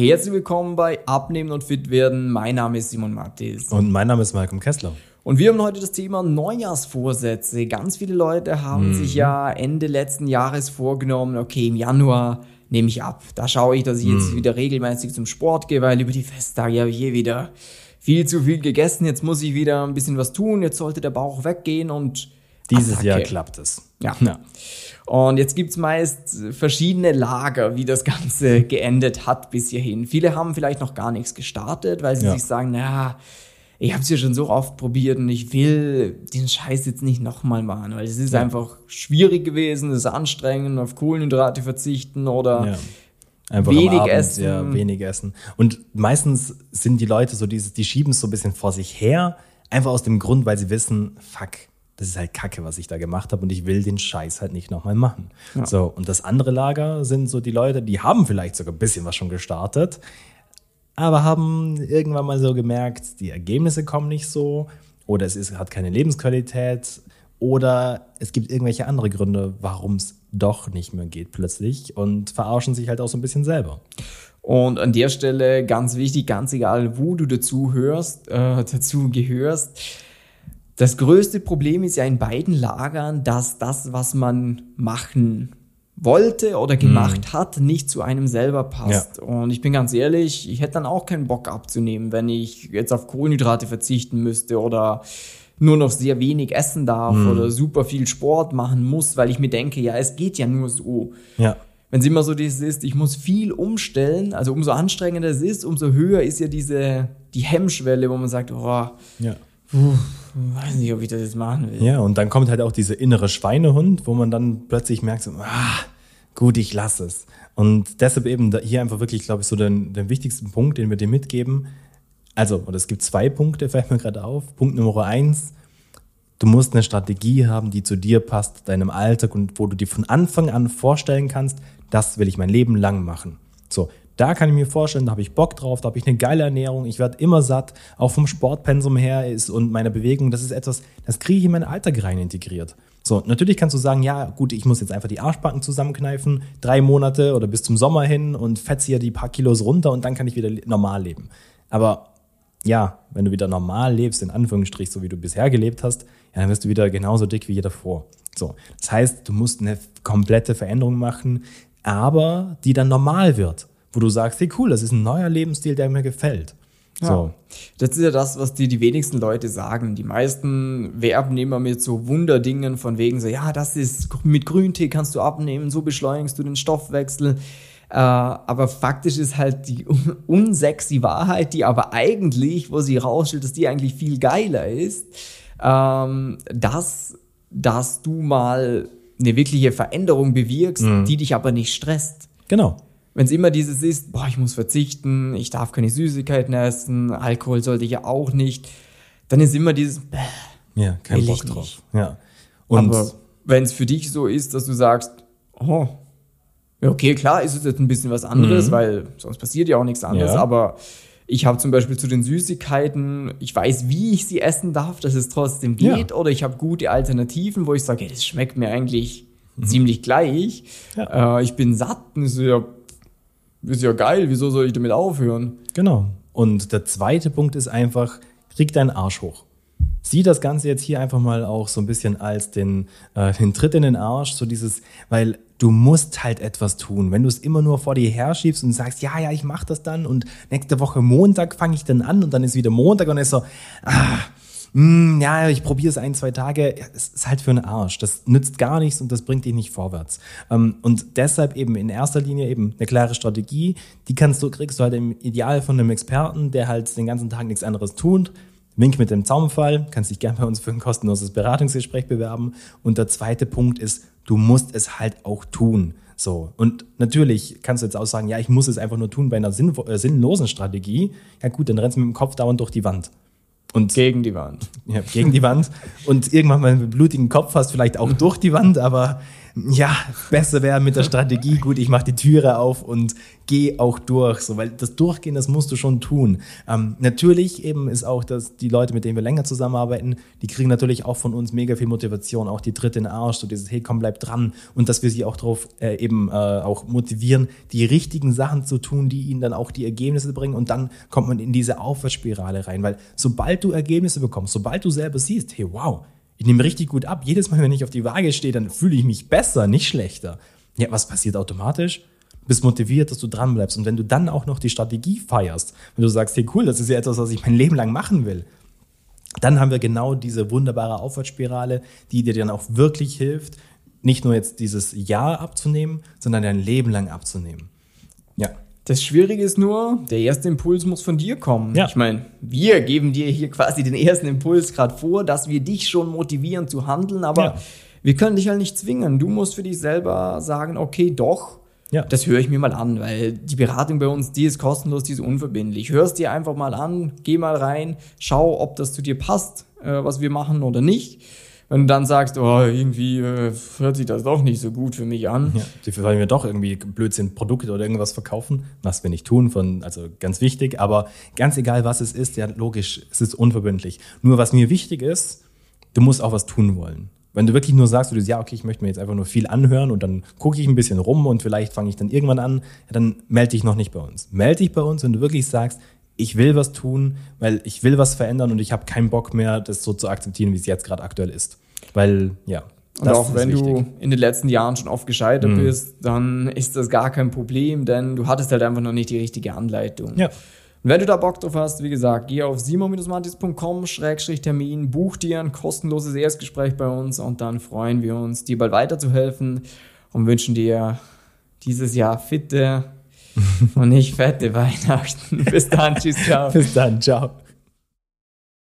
Herzlich willkommen bei Abnehmen und Fit werden. Mein Name ist Simon Mattis. Und mein Name ist Malcolm Kessler. Und wir haben heute das Thema Neujahrsvorsätze. Ganz viele Leute haben mhm. sich ja Ende letzten Jahres vorgenommen, okay, im Januar nehme ich ab. Da schaue ich, dass ich jetzt mhm. wieder regelmäßig zum Sport gehe, weil über die Festtage habe ich hier wieder viel zu viel gegessen. Jetzt muss ich wieder ein bisschen was tun. Jetzt sollte der Bauch weggehen und dieses Attacke. Jahr klappt es. Ja. ja. Und jetzt gibt's meist verschiedene Lager, wie das Ganze geendet hat bis hierhin. Viele haben vielleicht noch gar nichts gestartet, weil sie ja. sich sagen, naja, ich habe es ja schon so oft probiert und ich will den Scheiß jetzt nicht nochmal machen, weil es ist ja. einfach schwierig gewesen, es ist anstrengend, auf Kohlenhydrate verzichten oder. Einfach wenig Abend, essen. Ja, wenig essen. Und meistens sind die Leute so dieses, die schieben es so ein bisschen vor sich her, einfach aus dem Grund, weil sie wissen, fuck, das ist halt Kacke, was ich da gemacht habe und ich will den Scheiß halt nicht nochmal machen. Ja. So, und das andere Lager sind so die Leute, die haben vielleicht sogar ein bisschen was schon gestartet, aber haben irgendwann mal so gemerkt, die Ergebnisse kommen nicht so oder es ist, hat keine Lebensqualität oder es gibt irgendwelche andere Gründe, warum es doch nicht mehr geht plötzlich und verarschen sich halt auch so ein bisschen selber. Und an der Stelle ganz wichtig, ganz egal, wo du dazu hörst, äh, dazu gehörst, das größte Problem ist ja in beiden Lagern, dass das, was man machen wollte oder gemacht mm. hat, nicht zu einem selber passt. Ja. Und ich bin ganz ehrlich, ich hätte dann auch keinen Bock abzunehmen, wenn ich jetzt auf Kohlenhydrate verzichten müsste oder nur noch sehr wenig essen darf mm. oder super viel Sport machen muss, weil ich mir denke, ja, es geht ja nur so. Ja. Wenn es immer so dieses ist, ich muss viel umstellen, also umso anstrengender es ist, umso höher ist ja diese, die Hemmschwelle, wo man sagt, oh, ja. Puh, weiß nicht, ob ich das jetzt machen will. Ja, und dann kommt halt auch dieser innere Schweinehund, wo man dann plötzlich merkt, so, ah, gut, ich lasse es. Und deshalb eben hier einfach wirklich, glaube ich, so den, den wichtigsten Punkt, den wir dir mitgeben. Also, oder es gibt zwei Punkte, fällt mir gerade auf. Punkt Nummer eins, du musst eine Strategie haben, die zu dir passt, deinem Alltag und wo du dir von Anfang an vorstellen kannst, das will ich mein Leben lang machen. So, da kann ich mir vorstellen, da habe ich Bock drauf, da habe ich eine geile Ernährung, ich werde immer satt, auch vom Sportpensum her ist und meiner Bewegung, das ist etwas, das kriege ich in meinen Alltag rein integriert. So, natürlich kannst du sagen, ja, gut, ich muss jetzt einfach die Arschbacken zusammenkneifen, drei Monate oder bis zum Sommer hin und fetze hier die paar Kilos runter und dann kann ich wieder normal leben. Aber ja, wenn du wieder normal lebst, in Anführungsstrich, so wie du bisher gelebt hast, ja, dann wirst du wieder genauso dick wie je davor. So, das heißt, du musst eine komplette Veränderung machen, aber die dann normal wird wo du sagst, hey cool, das ist ein neuer Lebensstil, der mir gefällt. Ja. So. Das ist ja das, was dir die wenigsten Leute sagen. Die meisten werben immer mit so Wunderdingen von wegen so, ja, das ist mit Grüntee kannst du abnehmen, so beschleunigst du den Stoffwechsel. Äh, aber faktisch ist halt die unsexy Wahrheit, die aber eigentlich, wo sie rausstellt, dass die eigentlich viel geiler ist, ähm, dass, dass du mal eine wirkliche Veränderung bewirkst, mhm. die dich aber nicht stresst. Genau. Wenn es immer dieses ist, boah, ich muss verzichten, ich darf keine Süßigkeiten essen, Alkohol sollte ich ja auch nicht, dann ist immer dieses, bäh, ja, kein Bock drauf. Nicht. Ja. Und Aber wenn es für dich so ist, dass du sagst, oh, okay, klar ist es jetzt ein bisschen was anderes, mhm. weil sonst passiert ja auch nichts anderes, ja. aber ich habe zum Beispiel zu den Süßigkeiten, ich weiß, wie ich sie essen darf, dass es trotzdem geht, ja. oder ich habe gute Alternativen, wo ich sage, hey, das schmeckt mir eigentlich mhm. ziemlich gleich. Ja. Äh, ich bin satt, und ist ja ist ja geil, wieso soll ich damit aufhören? Genau. Und der zweite Punkt ist einfach, krieg deinen Arsch hoch. Sieh das Ganze jetzt hier einfach mal auch so ein bisschen als den, äh, den Tritt in den Arsch, so dieses, weil du musst halt etwas tun. Wenn du es immer nur vor dir herschiebst und sagst, ja, ja, ich mach das dann und nächste Woche Montag fange ich dann an und dann ist wieder Montag und dann ist so, ah, mm, ja, ich probiere es ein, zwei Tage, es ist halt für einen Arsch. Das nützt gar nichts und das bringt dich nicht vorwärts. Ähm, und deshalb eben in erster Linie eben eine klare Strategie, die kannst du, kriegst du halt im Ideal von einem Experten, der halt den ganzen Tag nichts anderes tut. Wink mit dem Zaumfall, kannst dich gerne bei uns für ein kostenloses Beratungsgespräch bewerben. Und der zweite Punkt ist, du musst es halt auch tun. So. Und natürlich kannst du jetzt auch sagen, ja, ich muss es einfach nur tun bei einer äh, sinnlosen Strategie. Ja gut, dann rennst du mit dem Kopf dauernd durch die Wand. Und gegen die Wand. Ja, gegen die Wand. Und irgendwann mal einen blutigen Kopf hast, vielleicht auch durch die Wand, aber ja, besser wäre mit der Strategie, gut, ich mache die Türe auf und gehe auch durch, so, weil das Durchgehen, das musst du schon tun. Ähm, natürlich eben ist auch, dass die Leute, mit denen wir länger zusammenarbeiten, die kriegen natürlich auch von uns mega viel Motivation, auch die Dritte in den Arsch, so dieses, hey, komm, bleib dran. Und dass wir sie auch darauf äh, eben äh, auch motivieren, die richtigen Sachen zu tun, die ihnen dann auch die Ergebnisse bringen. Und dann kommt man in diese Aufwärtsspirale rein, weil sobald du Ergebnisse bekommst, sobald du selber siehst, hey, wow, ich nehme richtig gut ab. Jedes Mal, wenn ich auf die Waage stehe, dann fühle ich mich besser, nicht schlechter. Ja, was passiert automatisch? Bist motiviert, dass du dran bleibst. Und wenn du dann auch noch die Strategie feierst, wenn du sagst, hey cool, das ist ja etwas, was ich mein Leben lang machen will, dann haben wir genau diese wunderbare Aufwärtsspirale, die dir dann auch wirklich hilft, nicht nur jetzt dieses Jahr abzunehmen, sondern dein Leben lang abzunehmen. Ja. Das Schwierige ist nur, der erste Impuls muss von dir kommen. Ja. Ich meine, wir geben dir hier quasi den ersten Impuls gerade vor, dass wir dich schon motivieren zu handeln, aber ja. wir können dich halt nicht zwingen. Du musst für dich selber sagen, okay, doch, ja. das höre ich mir mal an, weil die Beratung bei uns, die ist kostenlos, die ist unverbindlich. Hörst dir einfach mal an, geh mal rein, schau, ob das zu dir passt, äh, was wir machen oder nicht wenn du dann sagst, oh, irgendwie äh, hört sich das doch nicht so gut für mich an. Ja, dafür wollen wir doch irgendwie Blödsinn Produkte oder irgendwas verkaufen, was wir nicht tun, von, also ganz wichtig, aber ganz egal, was es ist, ja, logisch, es ist unverbindlich. Nur was mir wichtig ist, du musst auch was tun wollen. Wenn du wirklich nur sagst, du sagst, ja, okay, ich möchte mir jetzt einfach nur viel anhören und dann gucke ich ein bisschen rum und vielleicht fange ich dann irgendwann an, ja, dann melde dich noch nicht bei uns. Melde dich bei uns, wenn du wirklich sagst, ich will was tun, weil ich will was verändern und ich habe keinen Bock mehr, das so zu akzeptieren, wie es jetzt gerade aktuell ist. Weil, ja. Und auch wenn wichtig. du in den letzten Jahren schon oft gescheitert mhm. bist, dann ist das gar kein Problem, denn du hattest halt einfach noch nicht die richtige Anleitung. Ja. Und wenn du da Bock drauf hast, wie gesagt, geh auf simon-mantis.com-termin, buch dir ein kostenloses Erstgespräch bei uns und dann freuen wir uns, dir bald weiterzuhelfen und wünschen dir dieses Jahr fitte und nicht fette Weihnachten. Bis dann, tschüss, ciao. Bis dann, ciao.